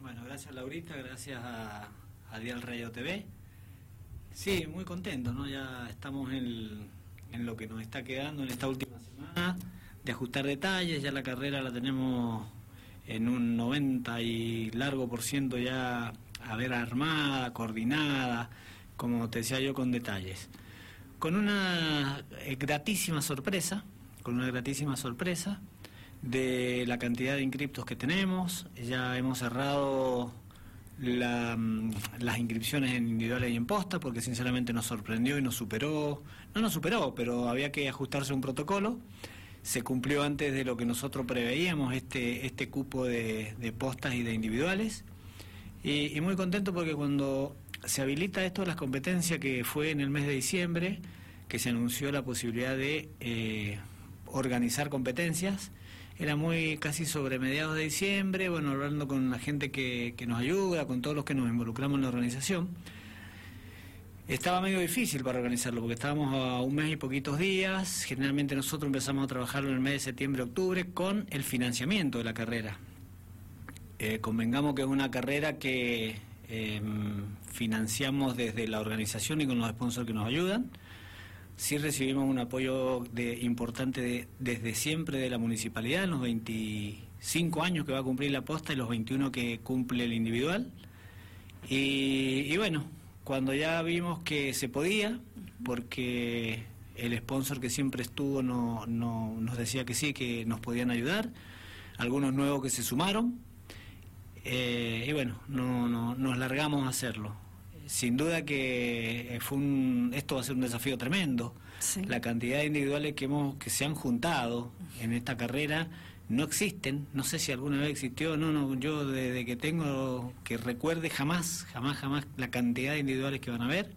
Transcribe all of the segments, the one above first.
Bueno, gracias Laurita, gracias a, a Dial Radio TV. Sí, muy contento, ¿no? Ya estamos en, en lo que nos está quedando en esta última semana, de ajustar detalles, ya la carrera la tenemos en un 90 y largo por ciento ya a ver armada, coordinada, como te decía yo, con detalles. Con una eh, gratísima sorpresa, con una gratísima sorpresa de la cantidad de inscriptos que tenemos. Ya hemos cerrado mm, las inscripciones en individuales y en posta porque sinceramente nos sorprendió y nos superó. No nos superó, pero había que ajustarse a un protocolo. Se cumplió antes de lo que nosotros preveíamos este, este cupo de, postas y de individuales. Y, y muy contento porque cuando se habilita esto de las competencias que fue en el mes de diciembre, que se anunció la posibilidad de eh, organizar competencias. Era muy casi sobre mediados de diciembre, bueno, hablando con la gente que, que nos ayuda, con todos los que nos involucramos en la organización. Estaba medio difícil para organizarlo porque estábamos a un mes y poquitos días. Generalmente nosotros empezamos a trabajarlo en el mes de septiembre-octubre con el financiamiento de la carrera. Eh, convengamos que es una carrera que eh, financiamos desde la organización y con los sponsors que nos ayudan. Sí recibimos un apoyo de, importante de, desde siempre de la municipalidad, en los 25 años que va a cumplir la posta y los 21 que cumple el individual. Y, y bueno, cuando ya vimos que se podía, porque el sponsor que siempre estuvo no, no, nos decía que sí, que nos podían ayudar, algunos nuevos que se sumaron, eh, y bueno, no, no, nos largamos a hacerlo. Sin duda que fue un, esto va a ser un desafío tremendo. Sí. La cantidad de individuales que, hemos, que se han juntado en esta carrera no existen. No sé si alguna vez existió. No, no, yo desde que tengo que recuerde jamás, jamás, jamás la cantidad de individuales que van a haber.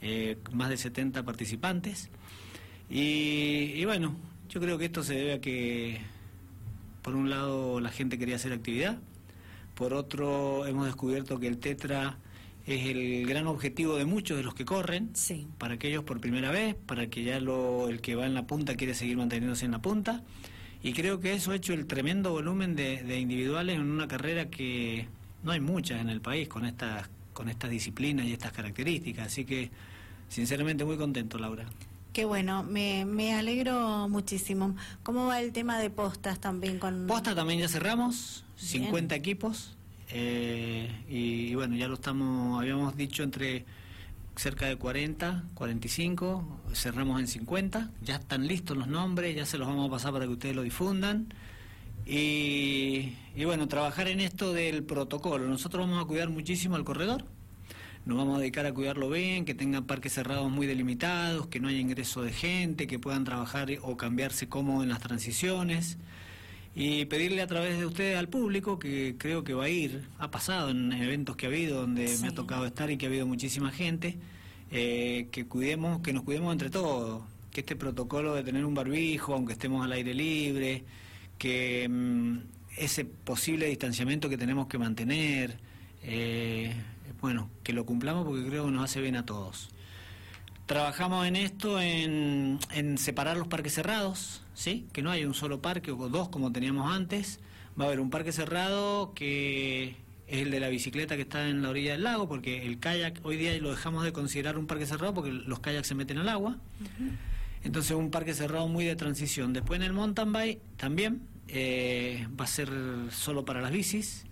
Eh, más de 70 participantes. Y, y bueno, yo creo que esto se debe a que, por un lado, la gente quería hacer actividad. Por otro, hemos descubierto que el Tetra es el gran objetivo de muchos de los que corren, Sí. para aquellos por primera vez, para que ya lo, el que va en la punta quiere seguir manteniéndose en la punta. Y creo que eso ha hecho el tremendo volumen de, de individuales en una carrera que no hay muchas en el país con estas, con estas disciplinas y estas características. Así que, sinceramente, muy contento, Laura. Qué bueno, me, me alegro muchísimo. ¿Cómo va el tema de postas también con Posta también ya cerramos, Bien. 50 equipos. Eh, y, bueno, ya lo estamos, habíamos dicho entre cerca de 40, 45, cerramos en 50. Ya están listos los nombres, ya se los vamos a pasar para que ustedes lo difundan. Y, y bueno, trabajar en esto del protocolo. Nosotros vamos a cuidar muchísimo al corredor. Nos vamos a dedicar a cuidarlo bien, que tengan parques cerrados muy delimitados, que no haya ingreso de gente, que puedan trabajar o cambiarse cómodo en las transiciones. Y pedirle a través de ustedes al público, que creo que va a ir, ha pasado en eventos que ha habido, donde Sí. me ha tocado estar y que ha habido muchísima gente, eh, que cuidemos, que nos cuidemos entre todos, que este protocolo de tener un barbijo, aunque estemos al aire libre, que mm, ese posible distanciamiento que tenemos que mantener, eh, bueno, que lo cumplamos porque creo que nos hace bien a todos. Trabajamos en esto, en, en separar los parques cerrados, ¿sí? Que no haya un solo parque o dos como teníamos antes. Va a haber un parque cerrado que es el de la bicicleta que está en la orilla del lago, porque el kayak hoy día lo dejamos de considerar un parque cerrado porque los kayaks se meten al agua. Entonces un parque cerrado muy de transición. Después en el mountain bike también eh, va a ser solo para las bicis.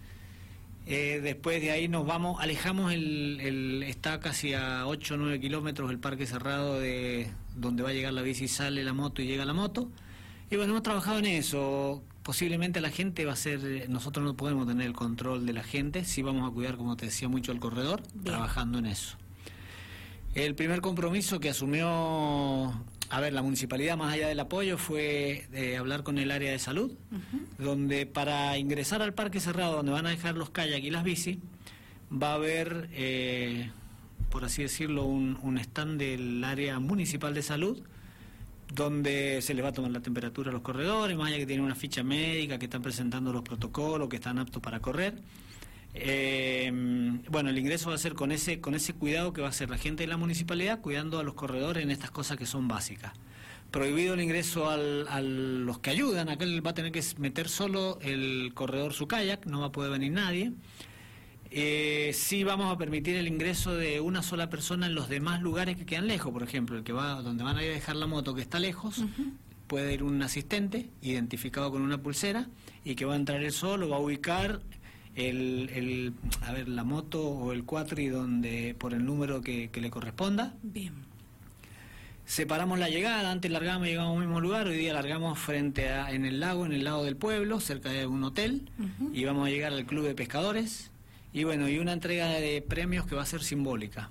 Eh, después de ahí nos vamos, alejamos el, el- está casi a 8 o 9 kilómetros el parque cerrado de donde va a llegar la bici, sale la moto y llega la moto. Y bueno, hemos trabajado en eso. Posiblemente la gente va a ser, nosotros no podemos tener el control de la gente, sí vamos a cuidar, como te decía, mucho el corredor, Bien. trabajando en eso. El primer compromiso que asumió, a ver, la municipalidad más allá del apoyo fue de hablar con el área de salud, donde para ingresar al parque cerrado donde van a dejar los kayak y las bici, va a haber, eh, por así decirlo, un, un stand del área municipal de salud, donde se les va a tomar la temperatura a los corredores, más allá que tienen una ficha médica, que están presentando los protocolos, que están aptos para correr. Eh, bueno, el ingreso va a ser con ese, con ese cuidado que va a hacer la gente de la municipalidad, cuidando a los corredores en estas cosas que son básicas. prohibido el ingreso al, a los que ayudan, aquel va a tener que meter solo el corredor su kayak, no va a poder venir nadie. Eh, sí vamos a permitir el ingreso de una sola persona en los demás lugares que quedan lejos, por ejemplo, el que va donde van a ir a dejar la moto que está lejos, puede ir un asistente identificado con una pulsera y que va a entrar él solo, va a ubicar el, el a ver la moto o el cuatri donde por el número que, que le corresponda. Bien. Separamos la llegada, antes largamos y llegamos al mismo lugar, hoy día largamos frente a, en el lago, en el lado del pueblo, cerca de un hotel, y vamos a llegar al club de pescadores, y bueno, y una entrega de premios que va a ser simbólica,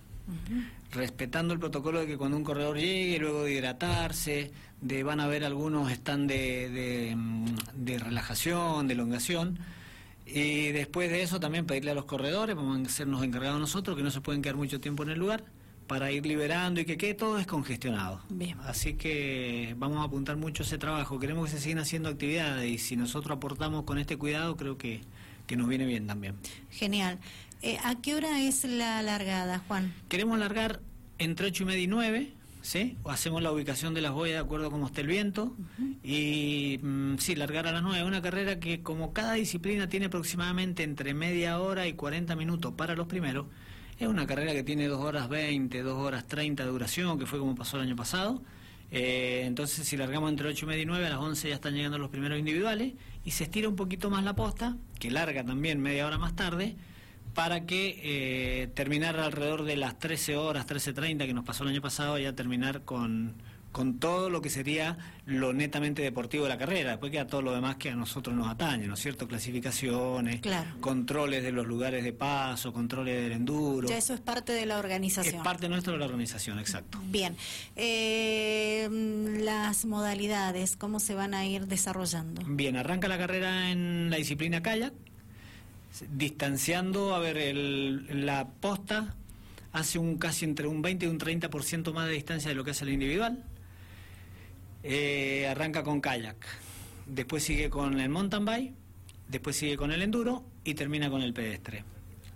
respetando el protocolo de que cuando un corredor llegue, luego de hidratarse, de van a haber algunos están de, de, de relajación, de elongación, y después de eso también pedirle a los corredores, vamos a sernos encargados nosotros, que no se pueden quedar mucho tiempo en el lugar, para ir liberando y que quede todo descongestionado. Bien. Así que vamos a apuntar mucho ese trabajo. Queremos que se sigan haciendo actividades y si nosotros aportamos con este cuidado, creo que, que nos viene bien también. Genial. Eh, ¿A qué hora es la largada, Juan? Queremos largar entre 8 y media y 9. ¿Sí? O hacemos la ubicación de las boyas de acuerdo a cómo esté el viento y mm, sí, largar a las 9. Una carrera que como cada disciplina tiene aproximadamente entre media hora y 40 minutos para los primeros, es una carrera que tiene 2 horas 20, 2 horas 30 de duración, que fue como pasó el año pasado. Eh, entonces, si largamos entre 8 y media y 9, a las 11 ya están llegando los primeros individuales y se estira un poquito más la posta, que larga también media hora más tarde, para que eh, terminar alrededor de las 13 horas, 13.30 que nos pasó el año pasado, ya terminar con, con todo lo que sería lo netamente deportivo de la carrera. Después queda todo lo demás que a nosotros nos atañe, ¿no es cierto? Clasificaciones, Claro. controles de los lugares de paso, controles del enduro. Ya eso es parte de la Es organización. parte nuestra de la organización, exacto. Bien. Eh, las modalidades, ¿cómo se van a ir desarrollando? Bien, arranca la carrera en la disciplina kayak, distanciando, a ver, el- la posta hace un casi entre un 20 y un 30% más de distancia de lo que hace el individual. Eh, arranca con kayak, después sigue con el mountain bike, después sigue con el enduro y termina con el pedestre.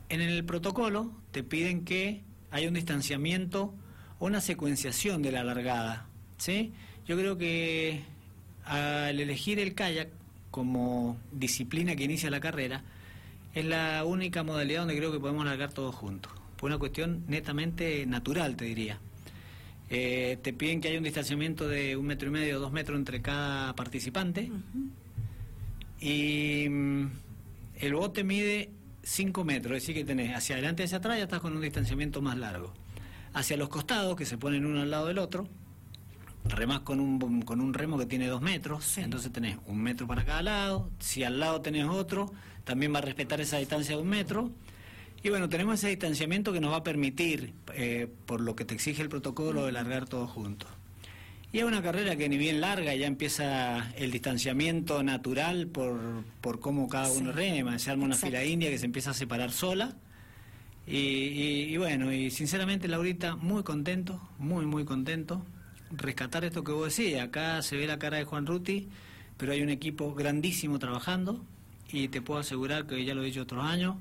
En el protocolo te piden que haya un distanciamiento o una secuenciación de la largada, ¿sí? Yo creo que al elegir el kayak como disciplina que inicia la carrera, es la única modalidad donde creo que podemos largar todos juntos. Por una cuestión netamente natural, te diría. Eh, te piden que haya un distanciamiento de un metro y medio o dos metros entre cada participante. Y mm, el bote mide 5 metros, es decir, que tenés hacia adelante y hacia atrás ya estás con un distanciamiento más largo. Hacia los costados, que se ponen uno al lado del otro, remás con un, con un remo que tiene 2 metros, Sí. entonces tenés un metro para cada lado. Si al lado tenés otro, también va a respetar esa distancia de un metro. Y bueno, tenemos ese distanciamiento que nos va a permitir, eh, por lo que te exige el protocolo, de largar todos juntos. Y es una carrera que ni bien larga, ya empieza el distanciamiento natural por, por cómo cada uno Sí. rema, se arma una Exacto. fila india que se empieza a separar sola. Y, y- y bueno, y sinceramente Laurita, muy contento, muy, muy contento. Rescatar esto que vos decías, acá se ve la cara de Juan Ruti, pero hay un equipo grandísimo trabajando y te puedo asegurar que ya lo he dicho otros años,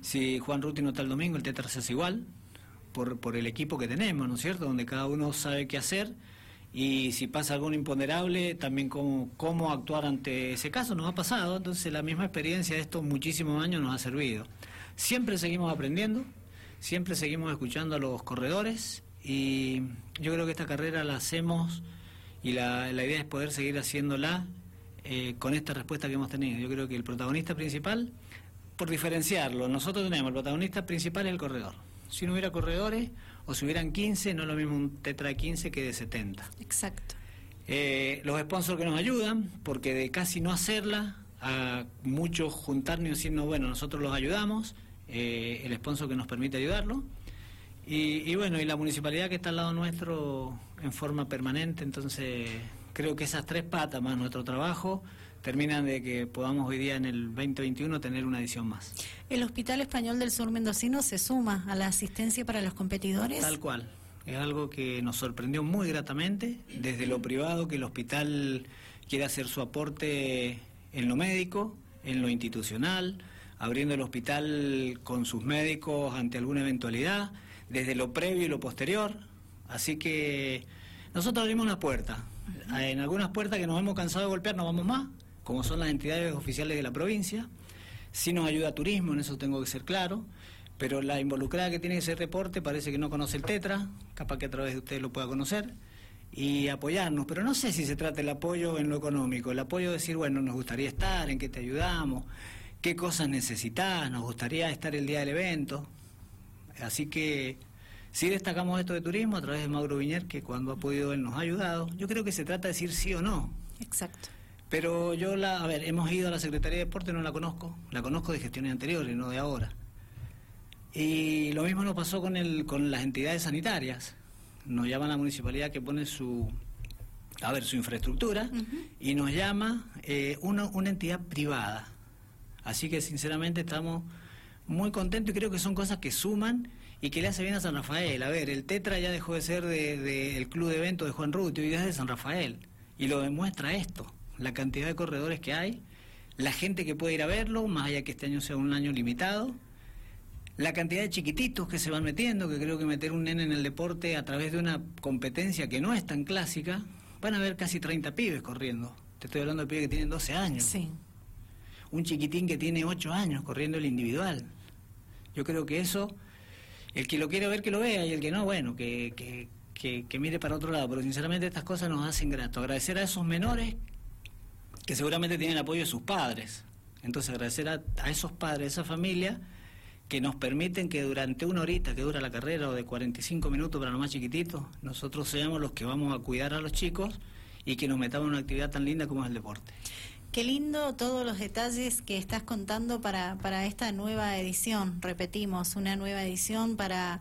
si Juan Ruti no está el domingo, el Tetra se hace igual, por, por el equipo que tenemos, ¿no es cierto? Donde cada uno sabe qué hacer y si pasa algún imponderable, también cómo, cómo actuar ante ese caso. Nos ha pasado, entonces la misma experiencia de estos muchísimos años nos ha servido. Siempre seguimos aprendiendo, siempre seguimos escuchando a los corredores y yo creo que esta carrera la hacemos y la, la idea es poder seguir haciéndola eh, con esta respuesta que hemos tenido. Yo creo que el protagonista principal, por diferenciarlo, nosotros tenemos el protagonista principal es el corredor. Si no hubiera corredores o si hubieran 15, no es lo mismo un tetra de 15 que de 70. Exacto. Eh, los sponsors que nos ayudan, porque de casi no hacerla, a muchos juntarnos y decirnos, bueno, nosotros los ayudamos, eh, el sponsor que nos permite ayudarlo. Y, y bueno, y la municipalidad que está al lado nuestro en forma permanente, entonces creo que esas tres patas más nuestro trabajo terminan de que podamos hoy día en el 2021 tener una edición más. ¿El Hospital Español del Sur Mendocino se suma a la asistencia para los competidores? Tal cual. Es algo que nos sorprendió muy gratamente, desde lo privado, que el hospital quiere hacer su aporte en lo médico, en lo institucional, abriendo el hospital con sus médicos ante alguna eventualidad, desde lo previo y lo posterior. Así que nosotros abrimos una puerta. En algunas puertas que nos hemos cansado de golpear no vamos más, como son las entidades oficiales de la provincia. Sí nos ayuda turismo, en eso tengo que ser claro, pero la involucrada que tiene ese reporte parece que no conoce el TETRA, capaz que a través de ustedes lo pueda conocer, y apoyarnos. Pero no sé si se trata el apoyo en lo económico, el apoyo de decir, bueno, nos gustaría estar, en qué te ayudamos, qué cosas necesitas, nos gustaría estar el día del evento. Así que sí destacamos esto de turismo a través de Mauro Viñer, que cuando ha podido él nos ha ayudado. Yo creo que se trata de decir sí o no. Exacto. Pero yo la, a ver, hemos ido a la Secretaría de Deporte, no la conozco, la conozco de gestiones anteriores, no de ahora. Y lo mismo nos pasó con el, con las entidades sanitarias. Nos llama la municipalidad que pone su, a ver, su infraestructura y nos llama eh, una, una entidad privada. Así que sinceramente estamos muy contentos y creo que son cosas que suman y que le hace bien a San Rafael. A ver, el Tetra ya dejó de ser del de, club de eventos de Juan Rutio y es de San Rafael. Y lo demuestra esto la cantidad de corredores que hay, la gente que puede ir a verlo, más allá que este año sea un año limitado, la cantidad de chiquititos que se van metiendo, que creo que meter un nene en el deporte a través de una competencia que no es tan clásica, van a ver casi 30 pibes corriendo. Te estoy hablando de pibes que tienen 12 años. Sí. Un chiquitín que tiene 8 años corriendo el individual. Yo creo que eso, el que lo quiere ver, que lo vea, y el que no, bueno, que, que, que mire para otro lado. Pero sinceramente estas cosas nos hacen grato. Agradecer a esos menores que seguramente tienen el apoyo de sus padres. Entonces agradecer a, esos padres, a esa familia, que nos permiten que durante una horita que dura la carrera o de 45 minutos para los más chiquititos, nosotros seamos los que vamos a cuidar a los chicos y que nos metamos en una actividad tan linda como es el deporte. Qué lindo todos los detalles que estás contando para, para esta nueva edición. Repetimos, una nueva edición para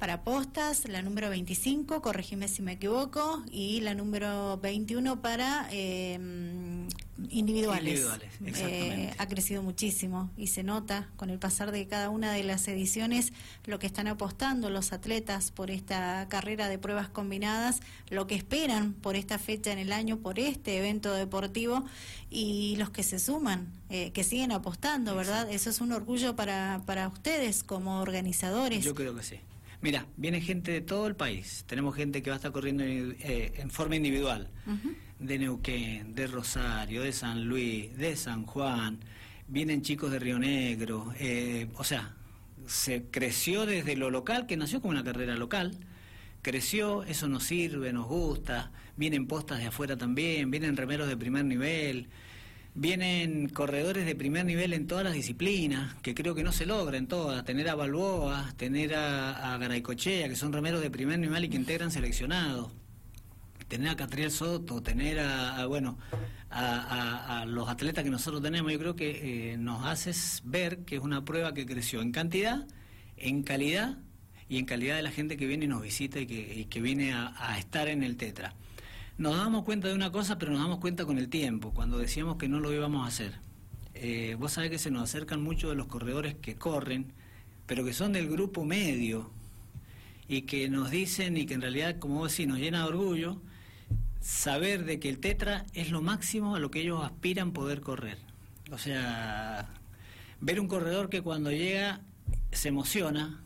para postas, la número 25, corregime si me equivoco, y la número 21 para em, individuales. Eh, ha crecido muchísimo y se nota con el pasar de cada una de las ediciones lo que están apostando los atletas por esta carrera de pruebas combinadas, lo que esperan por esta fecha en el año, por este evento deportivo y los que se suman, eh, que siguen apostando, ¿verdad? Eso es un orgullo para, para ustedes como organizadores. Yo creo que sí. Mira, viene gente de todo el país. Tenemos gente que va a estar corriendo eh, en forma individual. De Neuquén, de Rosario, de San Luis, de San Juan. Vienen chicos de Río Negro. Eh, o sea, se creció desde lo local, que nació como una carrera local. Creció, eso nos sirve, nos gusta. Vienen postas de afuera también, vienen remeros de primer nivel. Vienen corredores de primer nivel en todas las disciplinas, que creo que no se logra en todas. Tener a Balboa, tener a, Garaycochea, que son remeros de primer nivel y que integran seleccionados. Tener a Catriel Soto, tener a, bueno, a, los atletas que nosotros tenemos, yo creo que eh, nos hace ver que es una prueba que creció en cantidad, en calidad y en calidad de la gente que viene y nos visita y que viene a estar en el Tetra. Nos damos cuenta de una cosa, pero nos damos cuenta con el tiempo, cuando decíamos que no lo íbamos a hacer. Eh, vos sabés que se nos acercan muchos de los corredores que corren, pero que son del grupo medio y que nos dicen y que en realidad, como vos decís, nos llena de orgullo saber de que el tetra es lo máximo a lo que ellos aspiran poder correr. O sea, ver un corredor que cuando llega se emociona,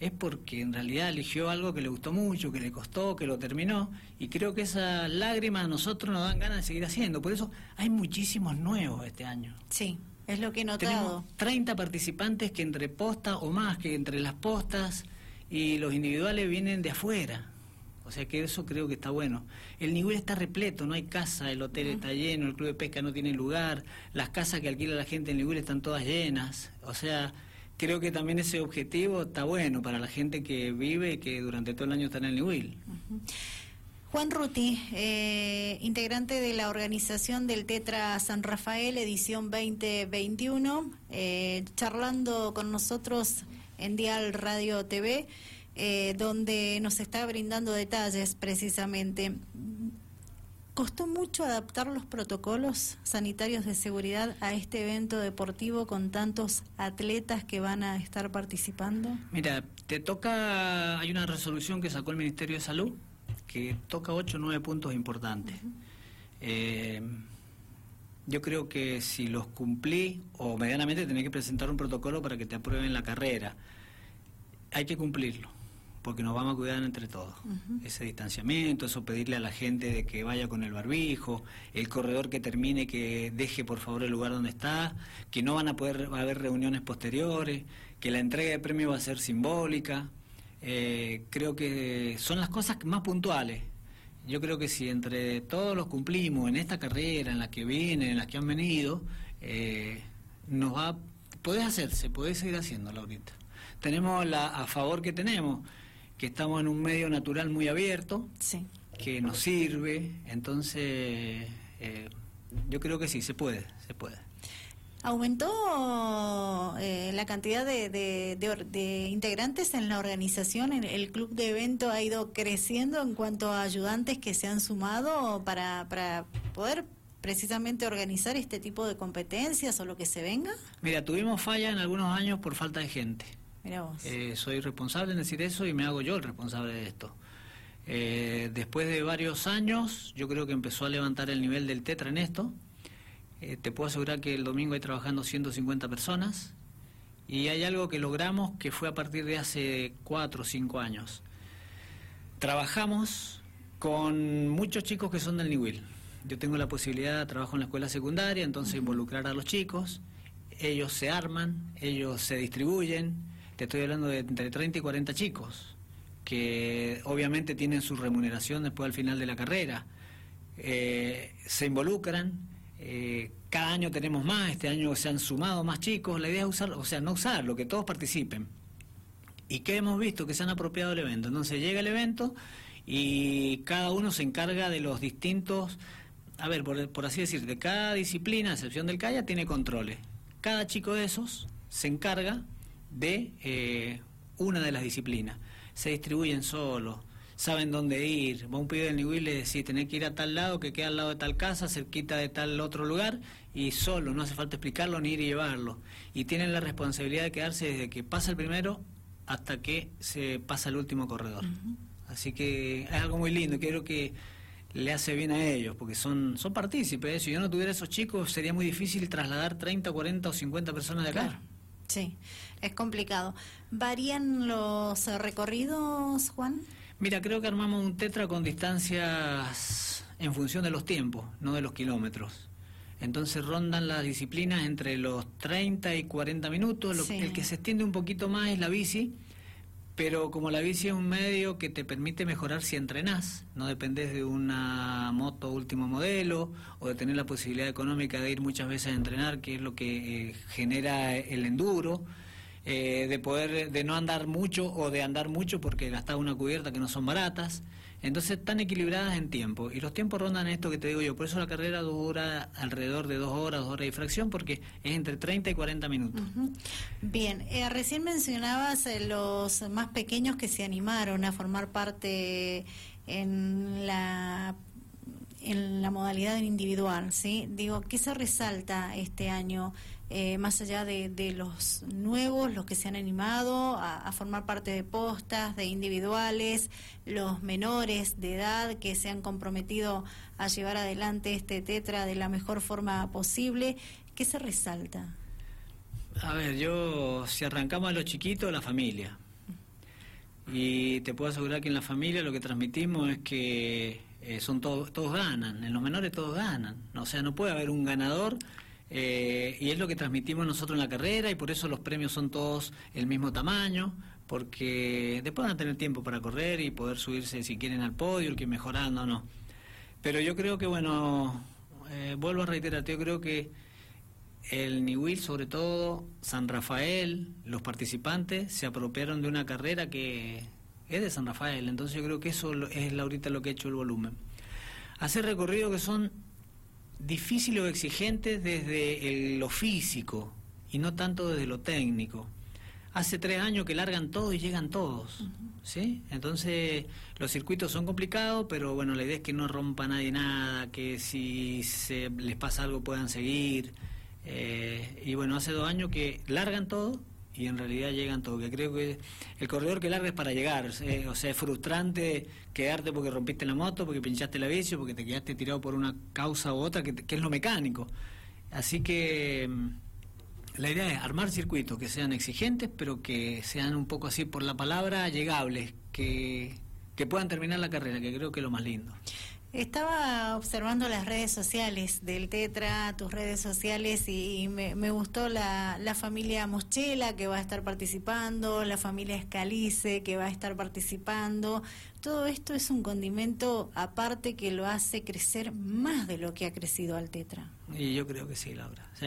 es porque en realidad eligió algo que le gustó mucho, que le costó, que lo terminó, y creo que esas lágrimas a nosotros nos dan ganas de seguir haciendo. Por eso hay muchísimos nuevos este año. Sí, es lo que he notado. Tenemos 30 participantes que entre postas o más que entre las postas y los individuales vienen de afuera. O sea que eso creo que está bueno. El nivel está repleto, no hay casa, el hotel está lleno, el club de pesca no tiene lugar, las casas que alquila la gente en nivel están todas llenas. O sea, creo que también ese objetivo está bueno para la gente que vive y que durante todo el año está en el New Juan Ruti, eh, integrante de la organización del Tetra San Rafael, edición 2021, eh, charlando con nosotros en Dial Radio TV, eh, donde nos está brindando detalles precisamente. ¿Costó mucho adaptar los protocolos sanitarios de seguridad a este evento deportivo con tantos atletas que van a estar participando? Mira, te toca, hay una resolución que sacó el Ministerio de Salud que toca ocho o nueve puntos importantes. Eh, yo creo que si los cumplí, o medianamente tenés que presentar un protocolo para que te aprueben la carrera, hay que cumplirlo porque nos vamos a cuidar entre todos. Ese distanciamiento, eso pedirle a la gente de que vaya con el barbijo, el corredor que termine que deje por favor el lugar donde está, que no van a poder haber reuniones posteriores, que la entrega de premio va a ser simbólica. Eh, creo que son las cosas más puntuales. Yo creo que si entre todos los cumplimos en esta carrera, en la que vienen, en las que han venido, eh, nos va, puede hacerse, puede seguir haciéndolo ahorita. Tenemos la, a favor que tenemos, que estamos en un medio natural muy abierto, que nos sirve, entonces eh, yo creo que sí, se puede, se puede. ¿Aumentó eh, la cantidad de, de, integrantes en la organización? ¿El club de evento ha ido creciendo en cuanto a ayudantes que se han sumado para, para poder precisamente organizar este tipo de competencias o lo que se venga? Mira, tuvimos falla en algunos años por falta de gente. Eh, soy responsable en decir eso y me hago yo el responsable de esto. Eh, después de varios años, yo creo que empezó a levantar el nivel del Tetra en esto. Eh, te puedo asegurar que el domingo hay trabajando 150 personas y hay algo que logramos que fue a partir de hace 4 o 5 años. Trabajamos con muchos chicos que son del Niwil. Yo tengo la posibilidad, trabajo en la escuela secundaria, entonces involucrar a los chicos, ellos se arman, ellos se distribuyen, te estoy hablando de entre 30 y 40 chicos, que obviamente tienen su remuneración después al final de la carrera. Eh, se involucran, eh, cada año tenemos más, este año se han sumado más chicos, la idea es usar, o sea, no usarlo, que todos participen. ¿Y qué hemos visto? Que se han apropiado del evento. Entonces llega el evento y cada uno se encarga de los distintos, a ver, por, por así decir, de cada disciplina, a excepción del CAIA, tiene controles. Cada chico de esos se encarga de eh, una de las disciplinas. Se distribuyen solos, saben dónde ir. Va un pibe del Niwil le decís, tenés que ir a tal lado, que queda al lado de tal casa, cerquita de tal otro lugar, y solo, no hace falta explicarlo ni ir y llevarlo. Y tienen la responsabilidad de quedarse desde que pasa el primero hasta que se pasa el último corredor. Así que es algo muy lindo, creo que le hace bien a ellos, porque son, son partícipes. Si yo no tuviera esos chicos, sería muy difícil trasladar 30, 40 o 50 personas de acá. Sí, es complicado. ¿Varían los recorridos, Juan? Mira, creo que armamos un tetra con distancias en función de los tiempos, no de los kilómetros. Entonces rondan las disciplinas entre los 30 y 40 minutos. El que se extiende un poquito más es la bici, pero como la bici es un medio que te permite mejorar si entrenás, no dependes de una moto último modelo o de tener la posibilidad económica de ir muchas veces a entrenar, que es lo que eh, genera el enduro, eh, de poder de no andar mucho o de andar mucho porque gastaba una cubierta que no son baratas. Entonces están equilibradas en tiempo. Y los tiempos rondan esto que te digo yo. Por eso la carrera dura alrededor de dos horas, dos horas y fracción, porque es entre 30 y 40 minutos. Bien, eh, recién mencionabas eh, los más pequeños que se animaron a formar parte en la en la modalidad individual, ¿sí? Digo, ¿qué se resalta este año? Eh, más allá de, los nuevos, los que se han animado a, formar parte de postas, de individuales, los menores de edad que se han comprometido a llevar adelante este tetra de la mejor forma posible, ¿qué se resalta? A ver, yo, si arrancamos a los chiquitos, la familia. Y te puedo asegurar que en la familia lo que transmitimos es que eh, son todos, todos ganan, en los menores todos ganan. O sea, no puede haber un ganador eh, y es lo que transmitimos nosotros en la carrera y por eso los premios son todos el mismo tamaño, porque después van a tener tiempo para correr y poder subirse si quieren al podio, el que mejorando o no. Pero yo creo que, bueno, eh, vuelvo a reiterar, yo creo que el Niwil, sobre todo San Rafael, los participantes se apropiaron de una carrera que es de San Rafael, entonces yo creo que eso es ahorita lo que ha hecho el volumen. Hacer recorridos que son difícil o exigente desde lo físico y no tanto desde lo técnico. Hace tres años que largan todos y llegan todos, ¿sí? Entonces los circuitos son complicados, pero bueno, la idea es que no rompa nadie nada, que si se les pasa algo puedan seguir. Eh, y bueno, hace dos años que largan todo y en realidad llegan todos. Que creo que el corredor que larga es para llegar. Eh, o sea, es frustrante quedarte porque rompiste la moto, porque pinchaste la bici, porque te quedaste tirado por una causa u otra, que, es lo mecánico. Así que mm, la idea es armar circuitos que sean exigentes, pero que sean un poco así por la palabra llegables, que, que puedan terminar la carrera, que creo que es lo más lindo. Estaba observando las redes sociales del Tetra, tus redes sociales, y me, gustó la, la, familia Moschela que va a estar participando, la familia Escalice que va a estar participando. Todo esto es un condimento aparte que lo hace crecer más de lo que ha crecido al Tetra. Y yo creo que sí, Laura. Sí,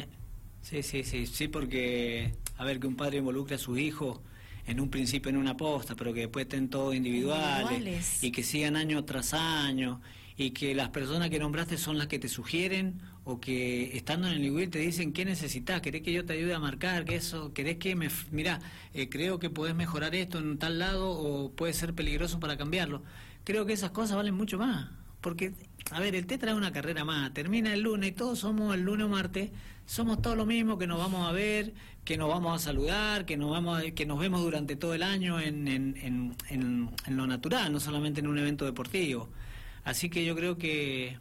sí, sí, sí, sí porque, a ver, que un padre involucre a su hijo en un principio en una posta, pero que después estén todos individuales, y que sigan año tras año y que las personas que nombraste son las que te sugieren o que estando en el nivel te dicen qué necesitas, querés que yo te ayude a marcar, que eso, querés que me, mira, eh, creo que podés mejorar esto en tal lado o puede ser peligroso para cambiarlo. Creo que esas cosas valen mucho más, porque, a ver, el Tetra es una carrera más, termina el lunes y todos somos el lunes o martes, somos todos lo mismo, que nos vamos a ver, que nos vamos a saludar, que nos vamos que nos vemos durante todo el año en, en, en, en lo natural, no solamente en un evento deportivo. Así que yo creo que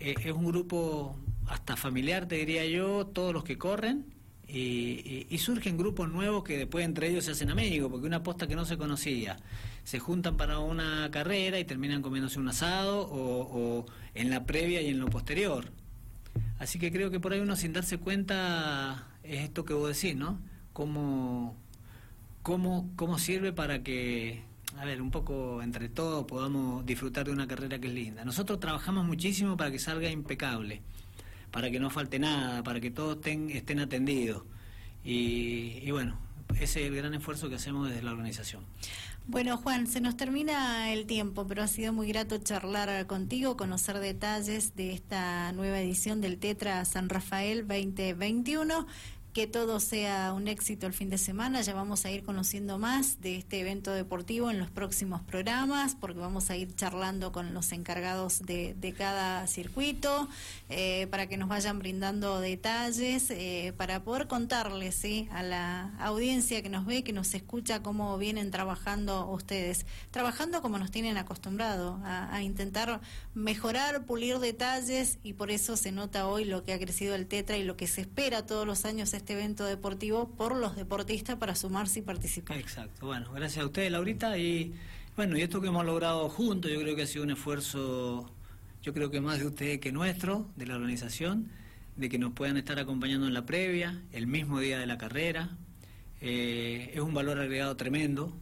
eh, es un grupo hasta familiar, te diría yo, todos los que corren. Y, surgen grupos nuevos que después entre ellos se hacen amigos, porque una posta que no se conocía, se juntan para una carrera y terminan comiéndose un asado o, en la previa y en lo posterior. Así que creo que por ahí uno sin darse cuenta es esto que vos decís, ¿no? Cómo, cómo, cómo sirve para que a ver, un poco entre todos podamos disfrutar de una carrera que es linda. Nosotros trabajamos muchísimo para que salga impecable, para que no falte nada, para que todos estén, atendidos. Y, bueno, ese es el gran esfuerzo que hacemos desde la organización. Bueno, Juan, se nos termina el tiempo, pero ha sido muy grato charlar contigo, conocer detalles de esta nueva edición del Tetra San Rafael 2021 que todo sea un éxito el fin de semana. Ya vamos a ir conociendo más de este evento deportivo en los próximos programas, porque vamos a ir charlando con los encargados de, cada circuito, eh, para que nos vayan brindando detalles, eh, para poder contarles a la audiencia que nos ve, que nos escucha, cómo vienen trabajando ustedes. Trabajando como nos tienen acostumbrado, a intentar mejorar, pulir detalles, y por eso se nota hoy lo que ha crecido el Tetra y lo que se espera todos los años este evento deportivo por los deportistas para sumarse y participar. Exacto. Bueno, gracias a ustedes, Laurita. Y bueno, y esto que hemos logrado juntos, yo creo que ha sido un esfuerzo, yo creo que más de ustedes que nuestro, de la organización, de que nos puedan estar acompañando en la previa, el mismo día de la carrera. Eh, es un valor agregado tremendo,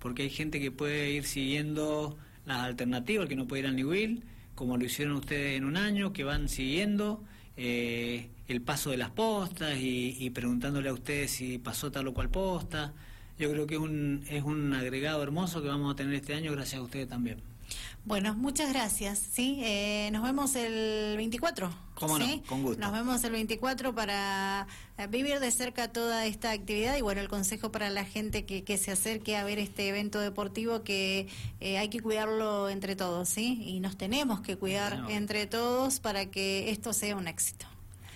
porque hay gente que puede ir siguiendo las alternativas, que no puede ir al New como lo hicieron ustedes en un año, que van siguiendo eh, el paso de las postas y, preguntándole a ustedes si pasó tal o cual posta. Yo creo que es un, es un agregado hermoso que vamos a tener este año gracias a ustedes también. Bueno, muchas gracias. Sí, eh, nos vemos el 24. ¿Cómo no? Con gusto. Nos vemos el 24 para eh, vivir de cerca toda esta actividad y bueno, el consejo para la gente que, que se acerque a ver este evento deportivo que eh, hay que cuidarlo entre todos, ¿sí? Y nos tenemos que cuidar entre todos para que esto sea un éxito.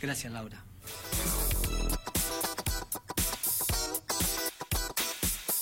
Gracias, Laura.